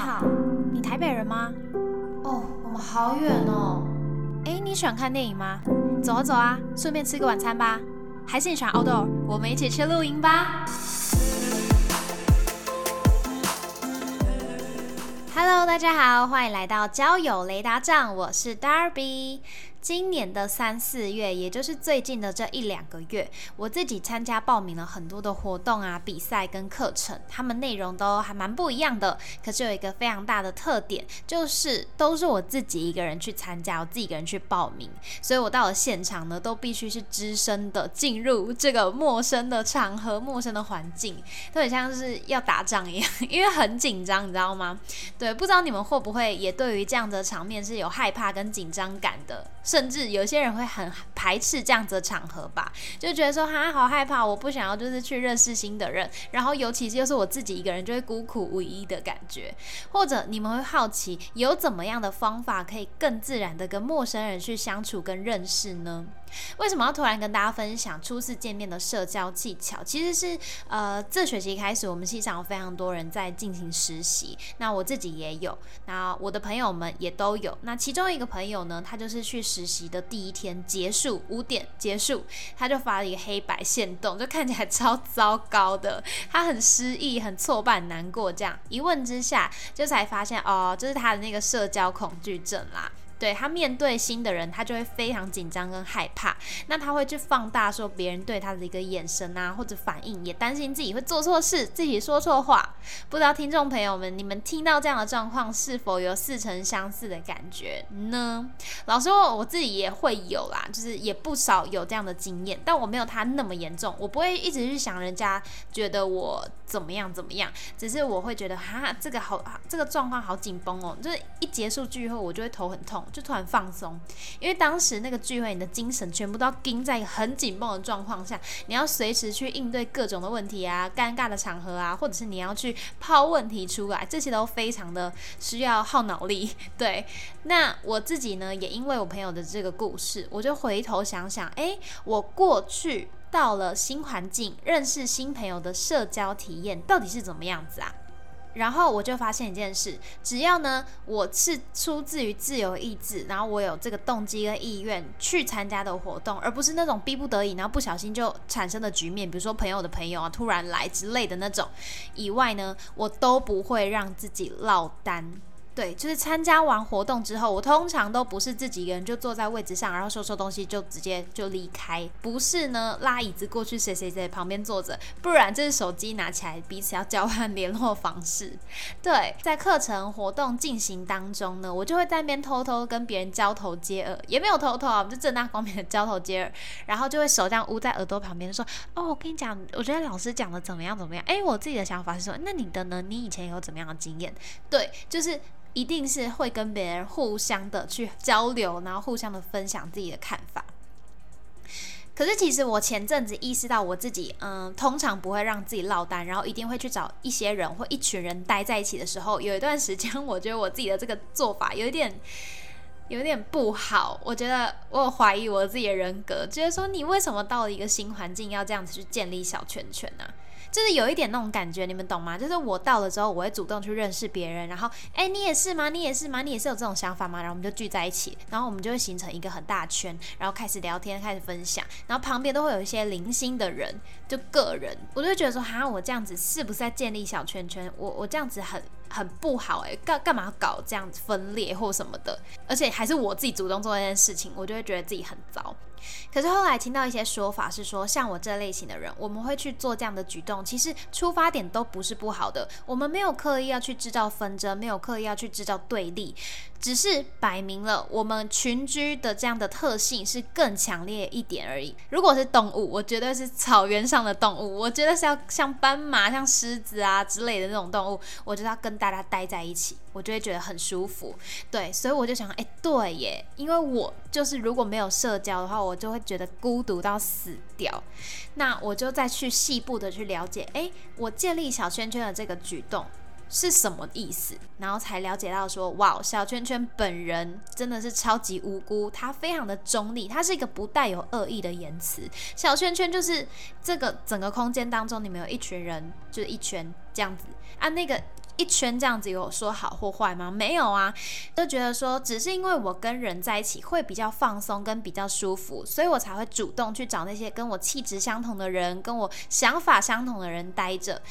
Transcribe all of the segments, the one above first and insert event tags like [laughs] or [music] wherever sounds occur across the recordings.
好，你台北人吗？哦，我们好远哦。哎，你喜欢看电影吗？走啊走啊，顺便吃个晚餐吧。还是你喜欢 outdoor？我们一起去露营吧。Hello，大家好，欢迎来到交友雷达站，我是 Darby。今年的三四月，也就是最近的这一两个月，我自己参加报名了很多的活动啊、比赛跟课程，他们内容都还蛮不一样的。可是有一个非常大的特点，就是都是我自己一个人去参加，我自己一个人去报名，所以我到了现场呢，都必须是只身的进入这个陌生的场合、陌生的环境，都很像是要打仗一样，[laughs] 因为很紧张，你知道吗？对，不知道你们会不会也对于这样的场面是有害怕跟紧张感的？甚至有些人会很排斥这样子的场合吧，就觉得说哈好害怕，我不想要就是去认识新的人，然后尤其是又是我自己一个人，就会孤苦无依的感觉。或者你们会好奇，有怎么样的方法可以更自然的跟陌生人去相处跟认识呢？为什么要突然跟大家分享初次见面的社交技巧？其实是呃，这学期开始，我们系上有非常多人在进行实习，那我自己也有，那我的朋友们也都有。那其中一个朋友呢，他就是去实习的第一天结束五点结束，他就发了一个黑白线动，就看起来超糟糕的，他很失意、很挫败、难过。这样一问之下，就才发现哦，这是他的那个社交恐惧症啦。对他面对新的人，他就会非常紧张跟害怕。那他会去放大说别人对他的一个眼神啊，或者反应，也担心自己会做错事，自己说错话。不知道听众朋友们，你们听到这样的状况，是否有似曾相似的感觉呢？老实说，我自己也会有啦，就是也不少有这样的经验，但我没有他那么严重。我不会一直去想人家觉得我怎么样怎么样，只是我会觉得哈，这个好，这个状况好紧绷哦，就是一结束聚会，我就会头很痛。就突然放松，因为当时那个聚会，你的精神全部都要盯在很紧绷的状况下，你要随时去应对各种的问题啊，尴尬的场合啊，或者是你要去抛问题出来，这些都非常的需要耗脑力。对，那我自己呢，也因为我朋友的这个故事，我就回头想想，哎，我过去到了新环境，认识新朋友的社交体验到底是怎么样子啊？然后我就发现一件事，只要呢我是出自于自由意志，然后我有这个动机跟意愿去参加的活动，而不是那种逼不得已，然后不小心就产生的局面，比如说朋友的朋友啊突然来之类的那种以外呢，我都不会让自己落单。对，就是参加完活动之后，我通常都不是自己一个人就坐在位置上，然后收收东西就直接就离开，不是呢拉椅子过去谁谁谁旁边坐着，不然就是手机拿起来彼此要交换联络方式。对，在课程活动进行当中呢，我就会在那边偷偷跟别人交头接耳，也没有偷偷啊，就正大光明的交头接耳，然后就会手这样捂在耳朵旁边说：“哦，我跟你讲，我觉得老师讲的怎么样怎么样。”哎，我自己的想法是说，那你的呢？你以前有怎么样的经验？对，就是。一定是会跟别人互相的去交流，然后互相的分享自己的看法。可是其实我前阵子意识到我自己，嗯，通常不会让自己落单，然后一定会去找一些人或一群人待在一起的时候，有一段时间，我觉得我自己的这个做法有一点 [laughs] 有点不好。我觉得我有怀疑我自己的人格，觉得说你为什么到了一个新环境要这样子去建立小圈圈呢？就是有一点那种感觉，你们懂吗？就是我到了之后，我会主动去认识别人，然后，哎，你也是吗？你也是吗？你也是有这种想法吗？然后我们就聚在一起，然后我们就会形成一个很大圈，然后开始聊天，开始分享，然后旁边都会有一些零星的人，就个人，我就会觉得说，哈，我这样子是不是在建立小圈圈？我我这样子很很不好诶，干干嘛搞这样子分裂或什么的？而且还是我自己主动做这件事情，我就会觉得自己很糟。可是后来听到一些说法是说，像我这类型的人，我们会去做这样的举动，其实出发点都不是不好的。我们没有刻意要去制造纷争，没有刻意要去制造对立，只是摆明了我们群居的这样的特性是更强烈一点而已。如果是动物，我绝对是草原上的动物，我觉得是要像斑马、像狮子啊之类的那种动物，我就要跟大家待在一起。我就会觉得很舒服，对，所以我就想，哎，对耶，因为我就是如果没有社交的话，我就会觉得孤独到死掉。那我就再去细部的去了解，哎，我建立小圈圈的这个举动是什么意思，然后才了解到说，哇，小圈圈本人真的是超级无辜，他非常的中立，他是一个不带有恶意的言辞。小圈圈就是这个整个空间当中，你们有一群人，就是一圈这样子啊，那个。一圈这样子有说好或坏吗？没有啊，就觉得说只是因为我跟人在一起会比较放松跟比较舒服，所以我才会主动去找那些跟我气质相同的人，跟我想法相同的人待着。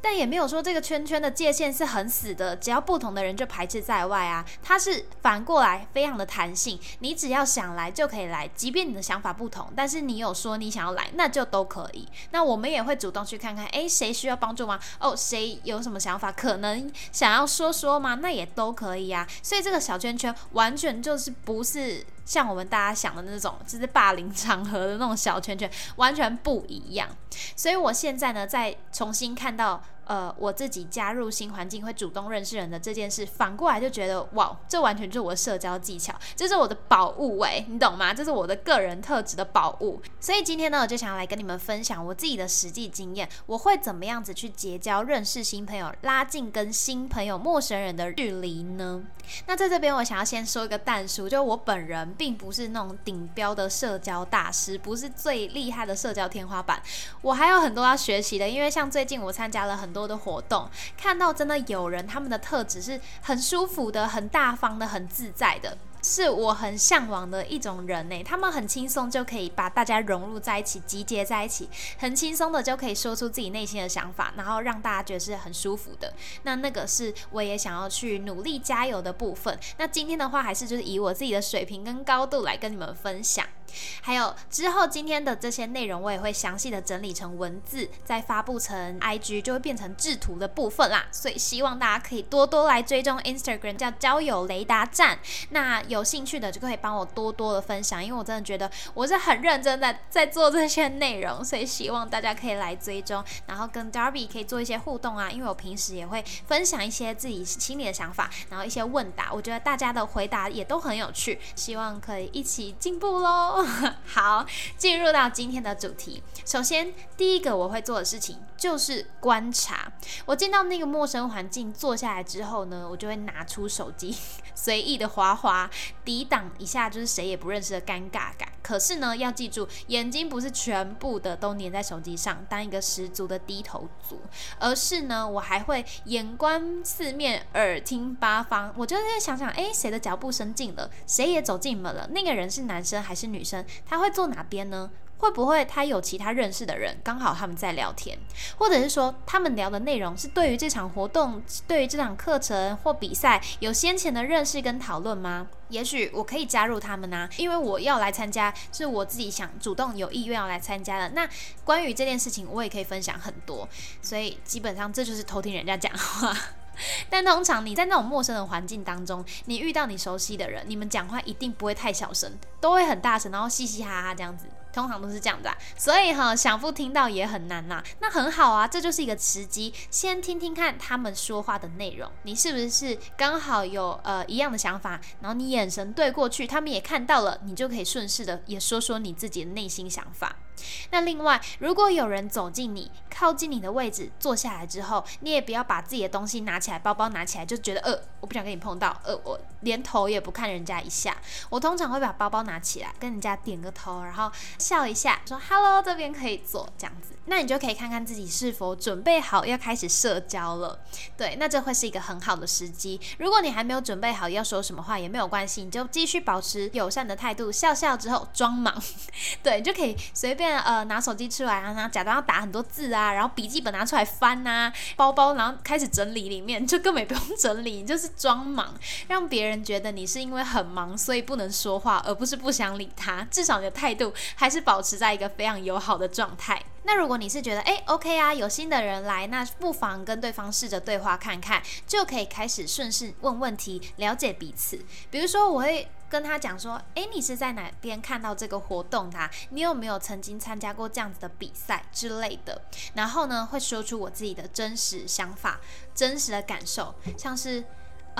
但也没有说这个圈圈的界限是很死的，只要不同的人就排斥在外啊。它是反过来非常的弹性，你只要想来就可以来，即便你的想法不同，但是你有说你想要来，那就都可以。那我们也会主动去看看，诶，谁需要帮助吗？哦，谁有什么想法，可能想要说说吗？那也都可以啊。所以这个小圈圈完全就是不是。像我们大家想的那种，就是霸凌场合的那种小圈圈，完全不一样。所以我现在呢，再重新看到。呃，我自己加入新环境会主动认识人的这件事，反过来就觉得哇，这完全就是我的社交技巧，这是我的宝物哎，你懂吗？这是我的个人特质的宝物。所以今天呢，我就想要来跟你们分享我自己的实际经验，我会怎么样子去结交、认识新朋友，拉近跟新朋友、陌生人的距离呢？那在这边，我想要先说一个淡书，就我本人并不是那种顶标的社交大师，不是最厉害的社交天花板，我还有很多要学习的。因为像最近我参加了很多。多的活动，看到真的有人，他们的特质是很舒服的、很大方的、很自在的，是我很向往的一种人呢。他们很轻松就可以把大家融入在一起、集结在一起，很轻松的就可以说出自己内心的想法，然后让大家觉得是很舒服的。那那个是我也想要去努力加油的部分。那今天的话，还是就是以我自己的水平跟高度来跟你们分享。还有之后今天的这些内容，我也会详细的整理成文字，再发布成 IG，就会变成制图的部分啦。所以希望大家可以多多来追踪 Instagram，叫交友雷达站。那有兴趣的就可以帮我多多的分享，因为我真的觉得我是很认真的在做这些内容，所以希望大家可以来追踪，然后跟 Darby 可以做一些互动啊。因为我平时也会分享一些自己心里的想法，然后一些问答，我觉得大家的回答也都很有趣，希望可以一起进步喽。[laughs] 好，进入到今天的主题。首先，第一个我会做的事情就是观察。我进到那个陌生环境坐下来之后呢，我就会拿出手机，随意的滑滑，抵挡一下就是谁也不认识的尴尬感。可是呢，要记住，眼睛不是全部的都粘在手机上，当一个十足的低头族，而是呢，我还会眼观四面，耳听八方。我就在想想，哎，谁的脚步声近了，谁也走进门了？那个人是男生还是女生？他会坐哪边呢？会不会他有其他认识的人，刚好他们在聊天，或者是说他们聊的内容是对于这场活动、对于这场课程或比赛有先前的认识跟讨论吗？也许我可以加入他们呢，因为我要来参加，是我自己想主动有意愿要来参加的。那关于这件事情，我也可以分享很多，所以基本上这就是偷听人家讲话。[laughs] 但通常你在那种陌生的环境当中，你遇到你熟悉的人，你们讲话一定不会太小声，都会很大声，然后嘻嘻哈哈这样子，通常都是这样子啊。所以哈，想不听到也很难呐。那很好啊，这就是一个时机，先听听看他们说话的内容，你是不是刚好有呃一样的想法，然后你眼神对过去，他们也看到了，你就可以顺势的也说说你自己的内心想法。那另外，如果有人走进你、靠近你的位置坐下来之后，你也不要把自己的东西拿起来，包包拿起来就觉得呃，我不想跟你碰到，呃，我连头也不看人家一下。我通常会把包包拿起来，跟人家点个头，然后笑一下，说 “hello”，这边可以坐，这样子。那你就可以看看自己是否准备好要开始社交了。对，那这会是一个很好的时机。如果你还没有准备好要说什么话，也没有关系，你就继续保持友善的态度，笑笑之后装忙。[laughs] 对，就可以随便。呃，拿手机出来啊，然后假装要打很多字啊，然后笔记本拿出来翻啊，包包然后开始整理里面，就根本不用整理，就是装忙，让别人觉得你是因为很忙所以不能说话，而不是不想理他。至少你的态度还是保持在一个非常友好的状态。那如果你是觉得哎，OK 啊，有新的人来，那不妨跟对方试着对话看看，就可以开始顺势问问题，了解彼此。比如说，我会。跟他讲说，诶，你是在哪边看到这个活动的？你有没有曾经参加过这样子的比赛之类的？然后呢，会说出我自己的真实想法、真实的感受，像是，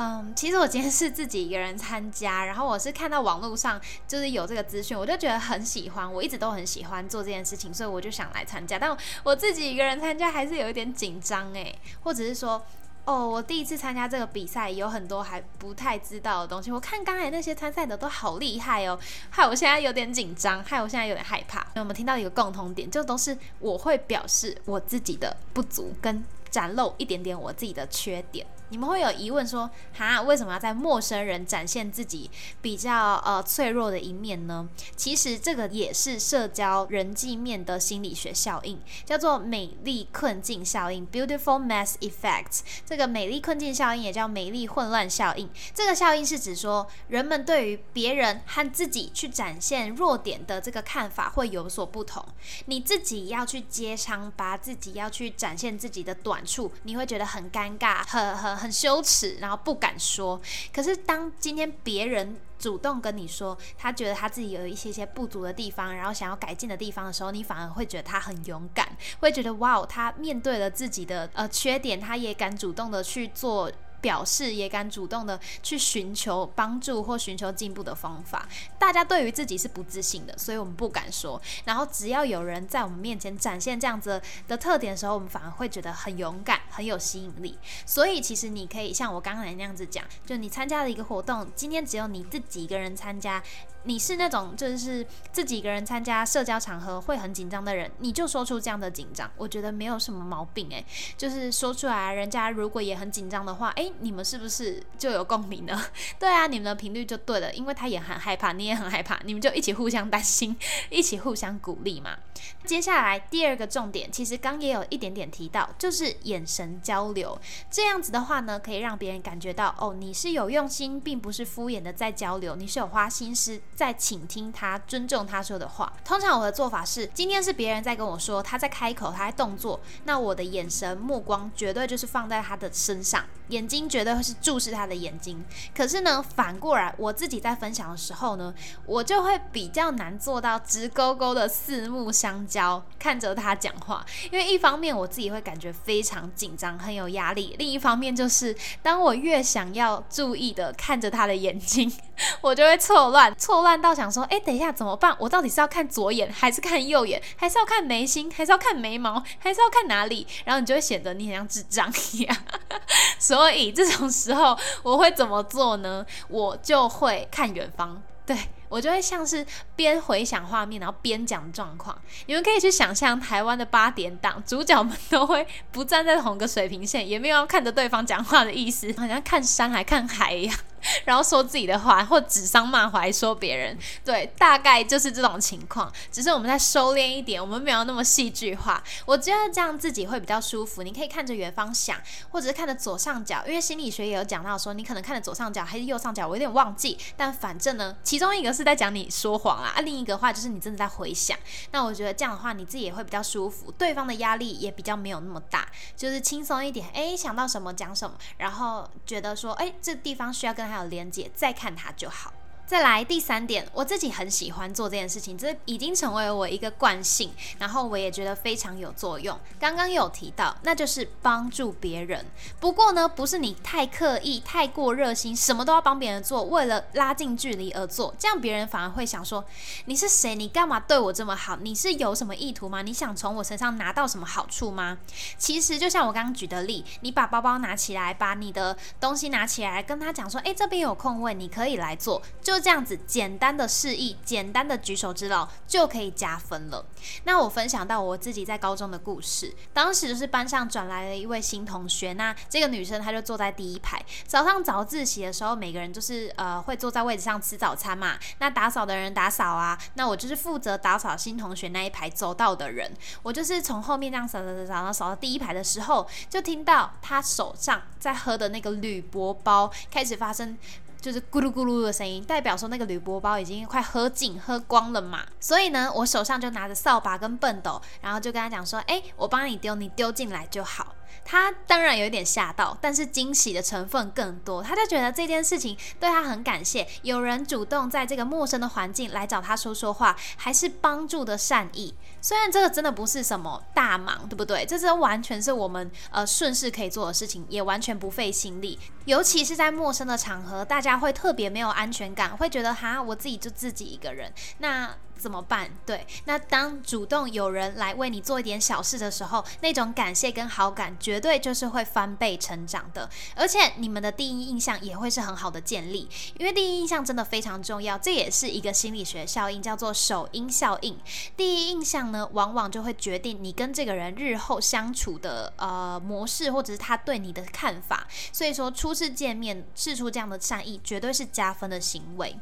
嗯，其实我今天是自己一个人参加，然后我是看到网络上就是有这个资讯，我就觉得很喜欢，我一直都很喜欢做这件事情，所以我就想来参加。但我自己一个人参加还是有一点紧张诶，或者是说。哦，我第一次参加这个比赛，有很多还不太知道的东西。我看刚才那些参赛的都好厉害哦，害我现在有点紧张，害我现在有点害怕。我们听到一个共同点，就都是我会表示我自己的不足，跟展露一点点我自己的缺点。你们会有疑问说，哈，为什么要在陌生人展现自己比较呃脆弱的一面呢？其实这个也是社交人际面的心理学效应，叫做美丽困境效应 （Beautiful Mass Effect）。这个美丽困境效应也叫美丽混乱效应。这个效应是指说，人们对于别人和自己去展现弱点的这个看法会有所不同。你自己要去揭伤疤，自己要去展现自己的短处，你会觉得很尴尬，很很。很羞耻，然后不敢说。可是当今天别人主动跟你说，他觉得他自己有一些些不足的地方，然后想要改进的地方的时候，你反而会觉得他很勇敢，会觉得哇，他面对了自己的呃缺点，他也敢主动的去做。表示也敢主动的去寻求帮助或寻求进步的方法。大家对于自己是不自信的，所以我们不敢说。然后只要有人在我们面前展现这样子的特点的时候，我们反而会觉得很勇敢，很有吸引力。所以其实你可以像我刚才那样子讲，就你参加了一个活动，今天只有你自己一个人参加。你是那种就是自己一个人参加社交场合会很紧张的人，你就说出这样的紧张，我觉得没有什么毛病诶，就是说出来，人家如果也很紧张的话，诶，你们是不是就有共鸣呢？[laughs] 对啊，你们的频率就对了，因为他也很害怕，你也很害怕，你们就一起互相担心，一起互相鼓励嘛。接下来第二个重点，其实刚也有一点点提到，就是眼神交流。这样子的话呢，可以让别人感觉到哦，你是有用心，并不是敷衍的在交流，你是有花心思在倾听他，尊重他说的话。通常我的做法是，今天是别人在跟我说，他在开口，他在动作，那我的眼神目光绝对就是放在他的身上，眼睛绝对会是注视他的眼睛。可是呢，反过来我自己在分享的时候呢，我就会比较难做到直勾勾的四目相。交看着他讲话，因为一方面我自己会感觉非常紧张，很有压力；另一方面就是当我越想要注意的看着他的眼睛，[laughs] 我就会错乱，错乱到想说：哎，等一下怎么办？我到底是要看左眼，还是看右眼，还是要看眉心，还是要看眉毛，还是要看哪里？然后你就会显得你很像智障一样。[laughs] 所所以这种时候我会怎么做呢？我就会看远方，对。我就会像是边回想画面，然后边讲状况。你们可以去想象台湾的八点档，主角们都会不站在同个水平线，也没有要看着对方讲话的意思，好像看山还看海一样。然后说自己的话，或指桑骂槐说别人，对，大概就是这种情况。只是我们再收敛一点，我们没有那么戏剧化。我觉得这样自己会比较舒服。你可以看着远方想，或者是看着左上角，因为心理学也有讲到说，你可能看着左上角还是右上角，我有点忘记。但反正呢，其中一个是在讲你说谎啊，啊，另一个话就是你真的在回想。那我觉得这样的话，你自己也会比较舒服，对方的压力也比较没有那么大，就是轻松一点。哎，想到什么讲什么，然后觉得说，哎，这地方需要跟。他有连接，再看他就好。再来第三点，我自己很喜欢做这件事情，这已经成为我一个惯性，然后我也觉得非常有作用。刚刚有提到，那就是帮助别人。不过呢，不是你太刻意、太过热心，什么都要帮别人做，为了拉近距离而做，这样别人反而会想说：你是谁？你干嘛对我这么好？你是有什么意图吗？你想从我身上拿到什么好处吗？其实就像我刚刚举的例，你把包包拿起来，把你的东西拿起来，跟他讲说：诶，这边有空位，你可以来做。就这样子简单的示意，简单的举手之劳就可以加分了。那我分享到我自己在高中的故事，当时就是班上转来了一位新同学，那这个女生她就坐在第一排。早上早自习的时候，每个人就是呃会坐在位置上吃早餐嘛。那打扫的人打扫啊，那我就是负责打扫新同学那一排走道的人。我就是从后面这样扫扫扫扫，扫到第一排的时候，就听到她手上在喝的那个铝箔包开始发生。就是咕噜咕噜的声音，代表说那个铝箔包已经快喝尽、喝光了嘛。所以呢，我手上就拿着扫把跟笨斗，然后就跟他讲说：“哎，我帮你丢，你丢进来就好。”他当然有点吓到，但是惊喜的成分更多。他就觉得这件事情对他很感谢，有人主动在这个陌生的环境来找他说说话，还是帮助的善意。虽然这个真的不是什么大忙，对不对？这是完全是我们呃顺势可以做的事情，也完全不费心力。尤其是在陌生的场合，大家会特别没有安全感，会觉得哈，我自己就自己一个人。那怎么办？对，那当主动有人来为你做一点小事的时候，那种感谢跟好感绝对就是会翻倍成长的，而且你们的第一印象也会是很好的建立，因为第一印象真的非常重要，这也是一个心理学效应，叫做首因效应。第一印象呢，往往就会决定你跟这个人日后相处的呃模式，或者是他对你的看法。所以说，初次见面试出这样的善意，绝对是加分的行为。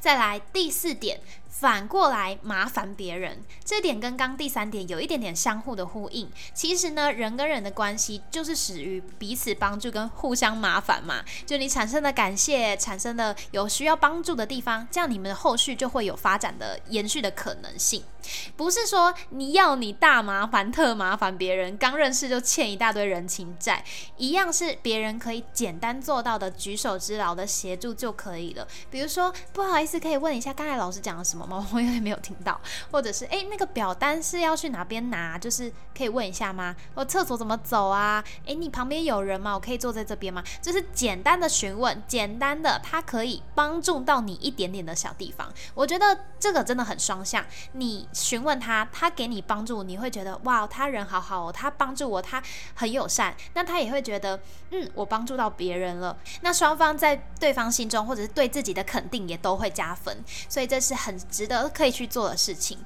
再来第四点。反过来麻烦别人，这点跟刚第三点有一点点相互的呼应。其实呢，人跟人的关系就是始于彼此帮助跟互相麻烦嘛。就你产生的感谢，产生的有需要帮助的地方，这样你们的后续就会有发展的延续的可能性。不是说你要你大麻烦特麻烦别人，刚认识就欠一大堆人情债，一样是别人可以简单做到的举手之劳的协助就可以了。比如说，不好意思，可以问一下刚才老师讲了什么？我有点没有听到，[laughs] 或者是哎，那个表单是要去哪边拿？就是可以问一下吗？我厕所怎么走啊？哎，你旁边有人吗？我可以坐在这边吗？就是简单的询问，简单的，它可以帮助到你一点点的小地方。我觉得这个真的很双向。你询问他，他给你帮助，你会觉得哇，他人好好哦，他帮助我，他很友善。那他也会觉得，嗯，我帮助到别人了。那双方在对方心中，或者是对自己的肯定，也都会加分。所以这是很值得。可以去做的事情。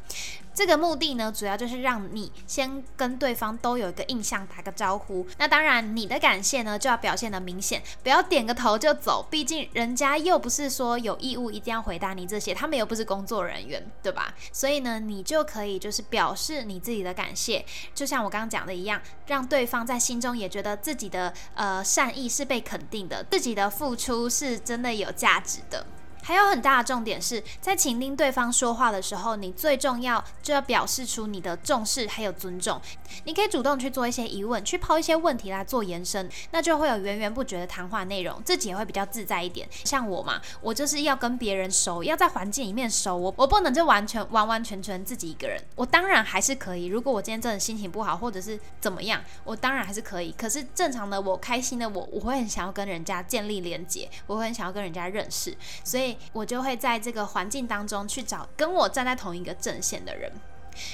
这个目的呢，主要就是让你先跟对方都有一个印象，打个招呼。那当然，你的感谢呢就要表现的明显，不要点个头就走。毕竟人家又不是说有义务一定要回答你这些，他们又不是工作人员，对吧？所以呢，你就可以就是表示你自己的感谢，就像我刚刚讲的一样，让对方在心中也觉得自己的呃善意是被肯定的，自己的付出是真的有价值的。还有很大的重点是在倾听对方说话的时候，你最重要就要表示出你的重视还有尊重。你可以主动去做一些疑问，去抛一些问题来做延伸，那就会有源源不绝的谈话内容，自己也会比较自在一点。像我嘛，我就是要跟别人熟，要在环境里面熟，我我不能就完全完完全全自己一个人。我当然还是可以，如果我今天真的心情不好，或者是怎么样，我当然还是可以。可是正常的我，开心的我，我会很想要跟人家建立连接，我会很想要跟人家认识，所以。我就会在这个环境当中去找跟我站在同一个阵线的人。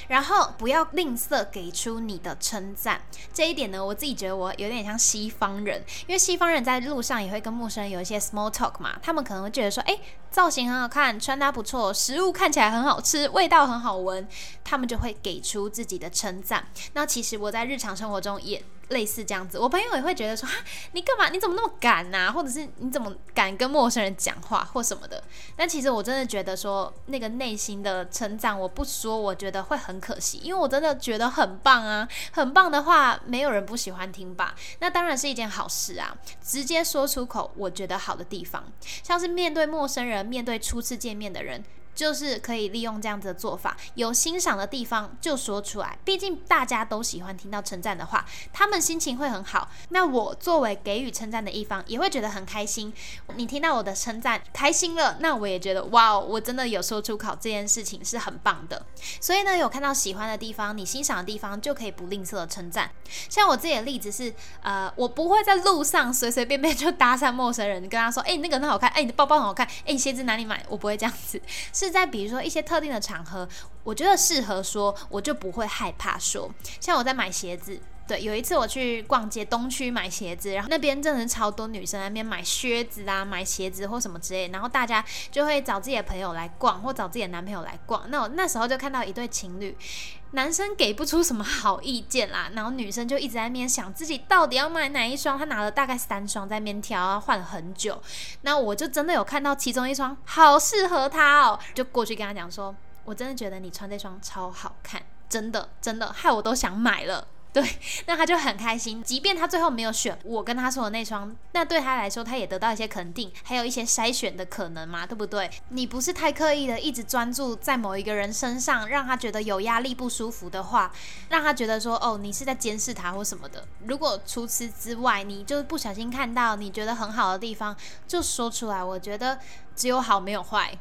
然后不要吝啬给出你的称赞，这一点呢，我自己觉得我有点像西方人，因为西方人在路上也会跟陌生人有一些 small talk 嘛，他们可能会觉得说，哎，造型很好看，穿搭不错，食物看起来很好吃，味道很好闻，他们就会给出自己的称赞。那其实我在日常生活中也类似这样子，我朋友也会觉得说，哈，你干嘛？你怎么那么敢呐？或者是你怎么敢跟陌生人讲话或什么的？但其实我真的觉得说，那个内心的成长，我不说，我觉得。会很可惜，因为我真的觉得很棒啊，很棒的话，没有人不喜欢听吧？那当然是一件好事啊，直接说出口，我觉得好的地方，像是面对陌生人，面对初次见面的人。就是可以利用这样子的做法，有欣赏的地方就说出来。毕竟大家都喜欢听到称赞的话，他们心情会很好。那我作为给予称赞的一方，也会觉得很开心。你听到我的称赞，开心了，那我也觉得哇，我真的有说出口，这件事情是很棒的。所以呢，有看到喜欢的地方，你欣赏的地方，就可以不吝啬的称赞。像我自己的例子是，呃，我不会在路上随随便便就搭讪陌生人，跟他说，哎，那个很好看，哎，你的包包很好看，哎，你鞋子哪里买？我不会这样子，是。在比如说一些特定的场合，我觉得适合说，我就不会害怕说。像我在买鞋子，对，有一次我去逛街东区买鞋子，然后那边真的是超多女生那边买靴子啊、买鞋子或什么之类，然后大家就会找自己的朋友来逛，或找自己的男朋友来逛。那我那时候就看到一对情侣。男生给不出什么好意见啦，然后女生就一直在那边想自己到底要买哪一双，她拿了大概三双在那边挑，换了很久。那我就真的有看到其中一双好适合她哦，就过去跟她讲说，我真的觉得你穿这双超好看，真的真的，害我都想买了。对，[laughs] 那他就很开心。即便他最后没有选我跟他说的那双，那对他来说，他也得到一些肯定，还有一些筛选的可能嘛，对不对？你不是太刻意的一直专注在某一个人身上，让他觉得有压力、不舒服的话，让他觉得说哦，你是在监视他或什么的。如果除此之外，你就不小心看到你觉得很好的地方，就说出来。我觉得只有好没有坏。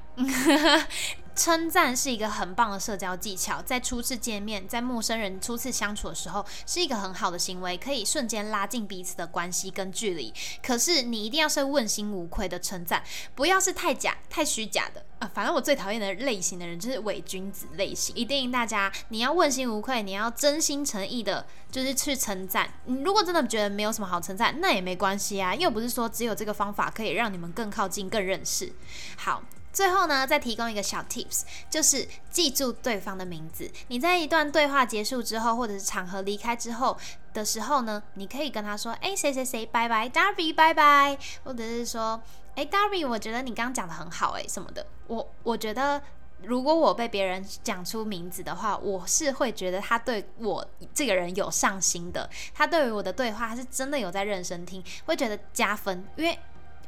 称赞是一个很棒的社交技巧，在初次见面、在陌生人初次相处的时候，是一个很好的行为，可以瞬间拉近彼此的关系跟距离。可是你一定要是问心无愧的称赞，不要是太假、太虚假的啊！反正我最讨厌的类型的人就是伪君子类型。一定大家你要问心无愧，你要真心诚意的，就是去称赞。你如果真的觉得没有什么好称赞，那也没关系啊，又不是说只有这个方法可以让你们更靠近、更认识。好。最后呢，再提供一个小 tips，就是记住对方的名字。你在一段对话结束之后，或者是场合离开之后的时候呢，你可以跟他说：“哎，谁谁谁，拜拜，Darby，拜拜。”或者是说：“哎，Darby，我觉得你刚刚讲的很好，哎，什么的。”我我觉得，如果我被别人讲出名字的话，我是会觉得他对我这个人有上心的，他对于我的对话他是真的有在认真听，会觉得加分，因为。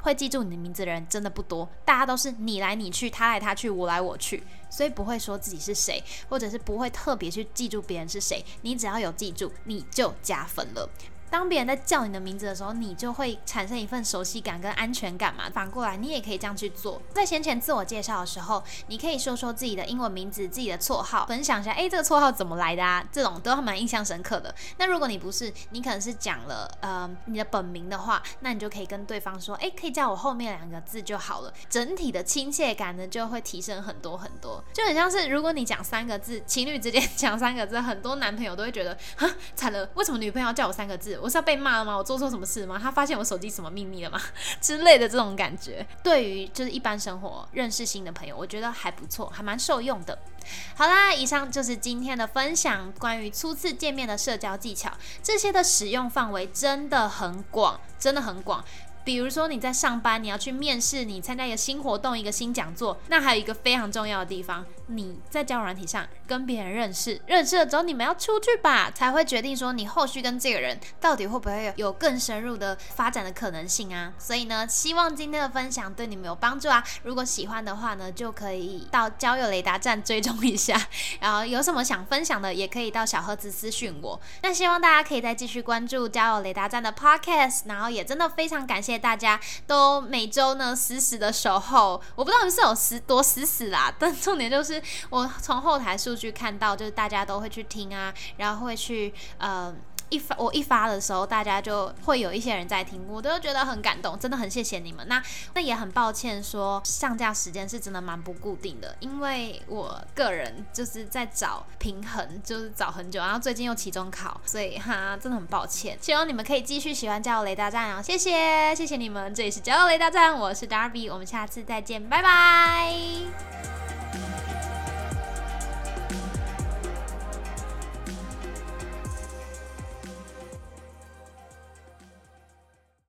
会记住你的名字的人真的不多，大家都是你来你去，他来他去，我来我去，所以不会说自己是谁，或者是不会特别去记住别人是谁。你只要有记住，你就加分了。当别人在叫你的名字的时候，你就会产生一份熟悉感跟安全感嘛。反过来，你也可以这样去做。在先前自我介绍的时候，你可以说说自己的英文名字、自己的绰号，分享一下，哎，这个绰号怎么来的啊？这种都还蛮印象深刻的。那如果你不是，你可能是讲了呃你的本名的话，那你就可以跟对方说，哎，可以叫我后面两个字就好了。整体的亲切感呢，就会提升很多很多。就很像是如果你讲三个字，情侣之间 [laughs] 讲三个字，很多男朋友都会觉得，哈，惨了，为什么女朋友要叫我三个字？我是要被骂了吗？我做错什么事吗？他发现我手机什么秘密了吗？[laughs] 之类的这种感觉，对于就是一般生活认识新的朋友，我觉得还不错，还蛮受用的。好啦，以上就是今天的分享，关于初次见面的社交技巧，这些的使用范围真的很广，真的很广。比如说你在上班，你要去面试，你参加一个新活动、一个新讲座，那还有一个非常重要的地方，你在交友软体上跟别人认识，认识了之后你们要出去吧，才会决定说你后续跟这个人到底会不会有更深入的发展的可能性啊。所以呢，希望今天的分享对你们有帮助啊。如果喜欢的话呢，就可以到交友雷达站追踪一下，然后有什么想分享的，也可以到小盒子私讯我。那希望大家可以再继续关注交友雷达站的 podcast，然后也真的非常感谢。大家都每周呢死死的守候，我不知道你是有死多死死啦，但重点就是我从后台数据看到，就是大家都会去听啊，然后会去呃。一发我一发的时候，大家就会有一些人在听，我都觉得很感动，真的很谢谢你们。那那也很抱歉说上架时间是真的蛮不固定的，因为我个人就是在找平衡，就是找很久，然后最近又期中考，所以哈真的很抱歉。希望你们可以继续喜欢加油雷达站啊，谢谢谢谢你们，这里是加油雷达站，我是 Darby，我们下次再见，拜拜。